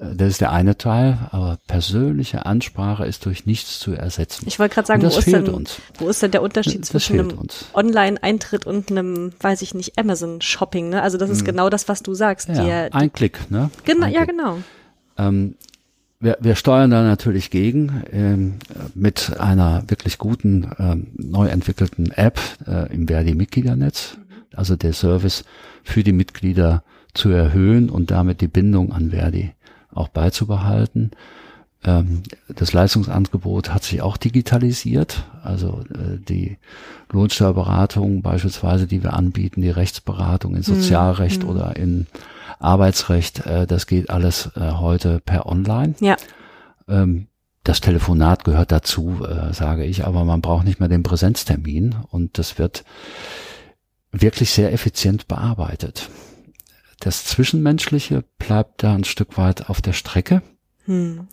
Ähm, das ist der eine Teil, aber persönliche Ansprache ist durch nichts zu ersetzen. Ich wollte gerade sagen, wo ist, denn, uns. wo ist denn der Unterschied zwischen einem Online-Eintritt und einem, weiß ich nicht, Amazon-Shopping? Ne? Also das ist hm. genau das, was du sagst. Ja, die, ein Klick, ne? Genau, ein ja, Klick. genau. Ähm, wir, wir steuern da natürlich gegen ähm, mit einer wirklich guten, ähm, neu entwickelten App äh, im Verdi-Mitgliedernetz, also der Service für die Mitglieder zu erhöhen und damit die Bindung an Verdi auch beizubehalten. Ähm, das Leistungsangebot hat sich auch digitalisiert. Also äh, die Lohnsteuerberatung beispielsweise, die wir anbieten, die Rechtsberatung in Sozialrecht mhm. oder in Arbeitsrecht, äh, das geht alles äh, heute per Online. Ja. Ähm, das Telefonat gehört dazu, sage ich, aber man braucht nicht mehr den Präsenztermin und das wird wirklich sehr effizient bearbeitet das Zwischenmenschliche bleibt da ein Stück weit auf der Strecke. Hm.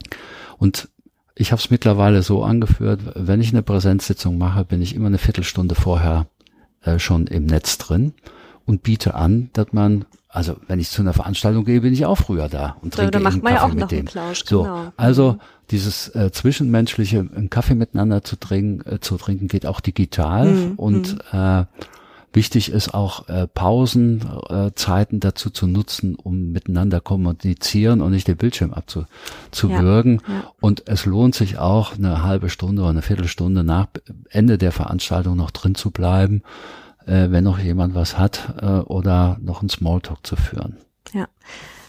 Und ich habe es mittlerweile so angeführt, wenn ich eine Präsenzsitzung mache, bin ich immer eine Viertelstunde vorher äh, schon im Netz drin und biete an, dass man, also wenn ich zu einer Veranstaltung gehe, bin ich auch früher da und trinke da macht man Kaffee ja auch mit dem. Plausch, so, genau. also mhm. dieses äh, zwischenmenschliche, einen Kaffee miteinander zu trinken, äh, zu trinken, geht auch digital mhm. und mhm. äh, Wichtig ist auch äh, Pausenzeiten äh, dazu zu nutzen, um miteinander kommunizieren und nicht den Bildschirm abzuwürgen. Ja, ja. Und es lohnt sich auch, eine halbe Stunde oder eine Viertelstunde nach Ende der Veranstaltung noch drin zu bleiben, äh, wenn noch jemand was hat äh, oder noch einen Smalltalk zu führen. Ja.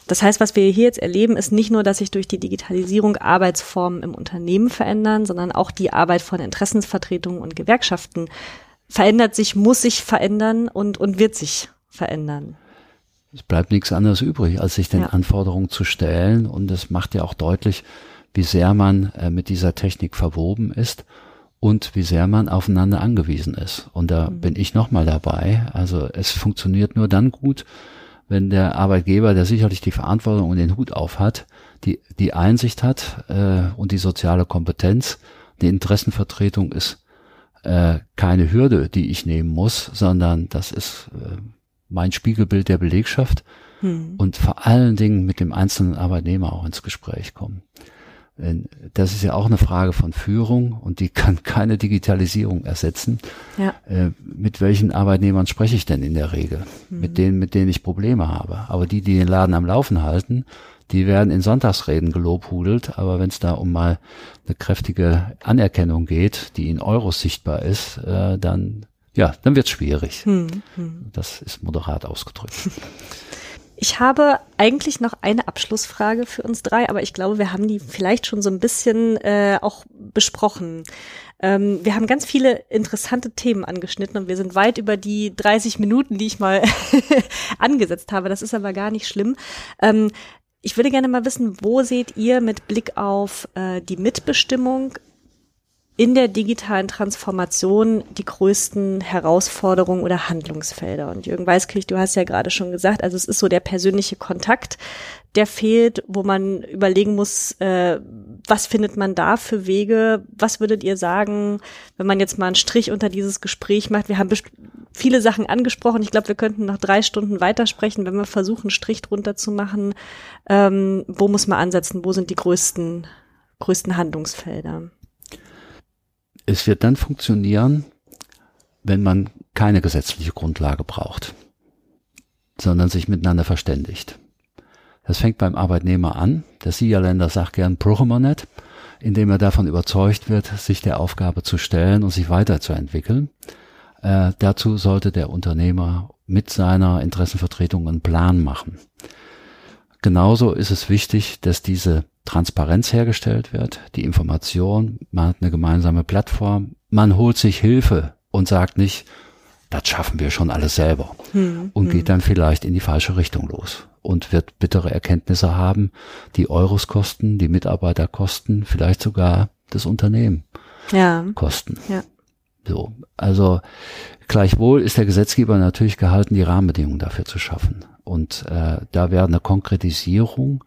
Das heißt, was wir hier jetzt erleben, ist nicht nur, dass sich durch die Digitalisierung Arbeitsformen im Unternehmen verändern, sondern auch die Arbeit von Interessensvertretungen und Gewerkschaften verändert sich, muss sich verändern und, und wird sich verändern. Es bleibt nichts anderes übrig, als sich den ja. Anforderungen zu stellen. Und es macht ja auch deutlich, wie sehr man äh, mit dieser Technik verwoben ist und wie sehr man aufeinander angewiesen ist. Und da mhm. bin ich nochmal dabei. Also es funktioniert nur dann gut, wenn der Arbeitgeber, der sicherlich die Verantwortung und den Hut auf hat, die, die Einsicht hat äh, und die soziale Kompetenz. Die Interessenvertretung ist äh, keine Hürde, die ich nehmen muss, sondern das ist äh, mein Spiegelbild der Belegschaft hm. und vor allen Dingen mit dem einzelnen Arbeitnehmer auch ins Gespräch kommen. Das ist ja auch eine Frage von Führung und die kann keine Digitalisierung ersetzen. Ja. Äh, mit welchen Arbeitnehmern spreche ich denn in der Regel? Mhm. Mit denen, mit denen ich Probleme habe. Aber die, die den Laden am Laufen halten, die werden in Sonntagsreden gelobhudelt, aber wenn es da um mal eine kräftige Anerkennung geht, die in Euros sichtbar ist, äh, dann ja, dann wird's schwierig. Hm, hm. Das ist moderat ausgedrückt. Ich habe eigentlich noch eine Abschlussfrage für uns drei, aber ich glaube, wir haben die vielleicht schon so ein bisschen äh, auch besprochen. Ähm, wir haben ganz viele interessante Themen angeschnitten und wir sind weit über die 30 Minuten, die ich mal angesetzt habe. Das ist aber gar nicht schlimm. Ähm, ich würde gerne mal wissen, wo seht ihr mit Blick auf äh, die Mitbestimmung in der digitalen Transformation die größten Herausforderungen oder Handlungsfelder? Und Jürgen Weißkirch, du hast ja gerade schon gesagt, also es ist so der persönliche Kontakt, der fehlt, wo man überlegen muss, äh, was findet man da für Wege? Was würdet ihr sagen, wenn man jetzt mal einen Strich unter dieses Gespräch macht? Wir haben viele Sachen angesprochen. Ich glaube, wir könnten noch drei Stunden weitersprechen, wenn wir versuchen, einen Strich drunter zu machen. Ähm, wo muss man ansetzen? Wo sind die größten, größten Handlungsfelder? Es wird dann funktionieren, wenn man keine gesetzliche Grundlage braucht, sondern sich miteinander verständigt. Das fängt beim Arbeitnehmer an. Der SIA-Länder sagt gern, nicht, indem er davon überzeugt wird, sich der Aufgabe zu stellen und sich weiterzuentwickeln. Äh, dazu sollte der Unternehmer mit seiner Interessenvertretung einen Plan machen. Genauso ist es wichtig, dass diese Transparenz hergestellt wird, die Information, man hat eine gemeinsame Plattform, man holt sich Hilfe und sagt nicht, das schaffen wir schon alles selber hm, und hm. geht dann vielleicht in die falsche Richtung los und wird bittere Erkenntnisse haben, die Euros kosten, die Mitarbeiter kosten, vielleicht sogar das Unternehmen ja. kosten. Ja. So, also gleichwohl ist der Gesetzgeber natürlich gehalten, die Rahmenbedingungen dafür zu schaffen. Und äh, da wäre eine Konkretisierung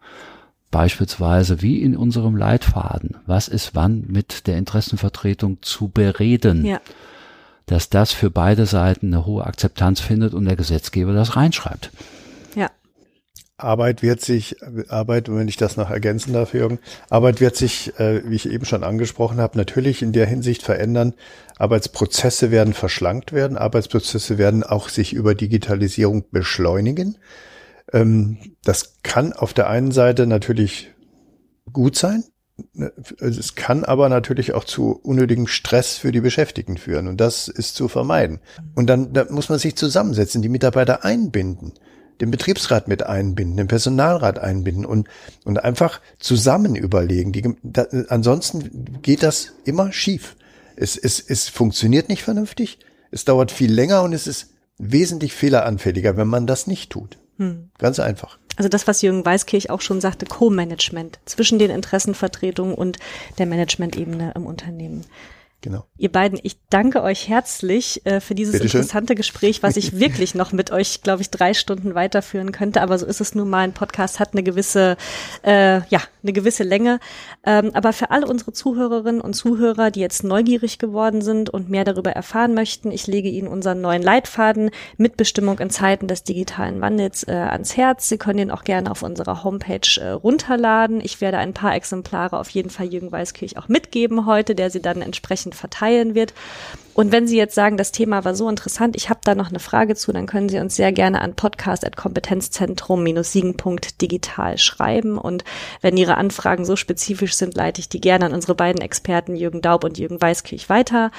beispielsweise wie in unserem Leitfaden, was ist wann mit der Interessenvertretung zu bereden, ja. dass das für beide Seiten eine hohe Akzeptanz findet und der Gesetzgeber das reinschreibt. Arbeit wird sich, Arbeit, wenn ich das noch ergänzen darf, Jürgen, Arbeit wird sich, äh, wie ich eben schon angesprochen habe, natürlich in der Hinsicht verändern. Arbeitsprozesse werden verschlankt werden, Arbeitsprozesse werden auch sich über Digitalisierung beschleunigen. Ähm, das kann auf der einen Seite natürlich gut sein. Es kann aber natürlich auch zu unnötigem Stress für die Beschäftigten führen und das ist zu vermeiden. Und dann da muss man sich zusammensetzen, die Mitarbeiter einbinden den Betriebsrat mit einbinden, den Personalrat einbinden und, und einfach zusammen überlegen. Die, da, ansonsten geht das immer schief. Es, es, es funktioniert nicht vernünftig, es dauert viel länger und es ist wesentlich fehleranfälliger, wenn man das nicht tut. Hm. Ganz einfach. Also das, was Jürgen Weißkirch auch schon sagte, Co-Management zwischen den Interessenvertretungen und der Managementebene im Unternehmen. Genau. Ihr beiden, ich danke euch herzlich äh, für dieses Bitteschön. interessante Gespräch, was ich wirklich noch mit euch, glaube ich, drei Stunden weiterführen könnte. Aber so ist es nun mal. Ein Podcast hat eine gewisse, äh, ja, eine gewisse Länge. Ähm, aber für alle unsere Zuhörerinnen und Zuhörer, die jetzt neugierig geworden sind und mehr darüber erfahren möchten, ich lege Ihnen unseren neuen Leitfaden Mitbestimmung in Zeiten des digitalen Wandels äh, ans Herz. Sie können ihn auch gerne auf unserer Homepage äh, runterladen. Ich werde ein paar Exemplare auf jeden Fall Jürgen Weißkirch auch mitgeben heute, der sie dann entsprechend entsprechend verteilen wird. Und wenn Sie jetzt sagen, das Thema war so interessant, ich habe da noch eine Frage zu, dann können Sie uns sehr gerne an podcast.kompetenzzentrum-siegen.digital schreiben. Und wenn Ihre Anfragen so spezifisch sind, leite ich die gerne an unsere beiden Experten Jürgen Daub und Jürgen Weißkirch weiter.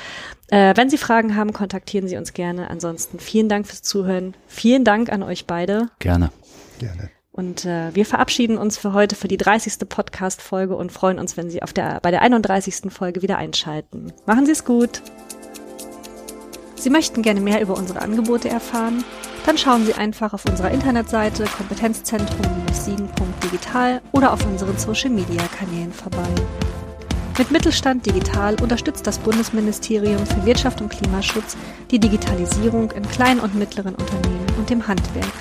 Äh, wenn Sie Fragen haben, kontaktieren Sie uns gerne. Ansonsten vielen Dank fürs Zuhören. Vielen Dank an euch beide. Gerne. Gerne. Und äh, wir verabschieden uns für heute für die 30. Podcast-Folge und freuen uns, wenn Sie auf der, bei der 31. Folge wieder einschalten. Machen Sie es gut! Sie möchten gerne mehr über unsere Angebote erfahren? Dann schauen Sie einfach auf unserer Internetseite kompetenzzentrum-siegen.digital oder auf unseren Social-Media-Kanälen vorbei. Mit Mittelstand Digital unterstützt das Bundesministerium für Wirtschaft und Klimaschutz die Digitalisierung in kleinen und mittleren Unternehmen und dem Handwerk.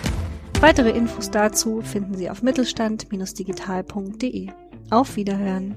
Weitere Infos dazu finden Sie auf mittelstand-digital.de. Auf Wiederhören!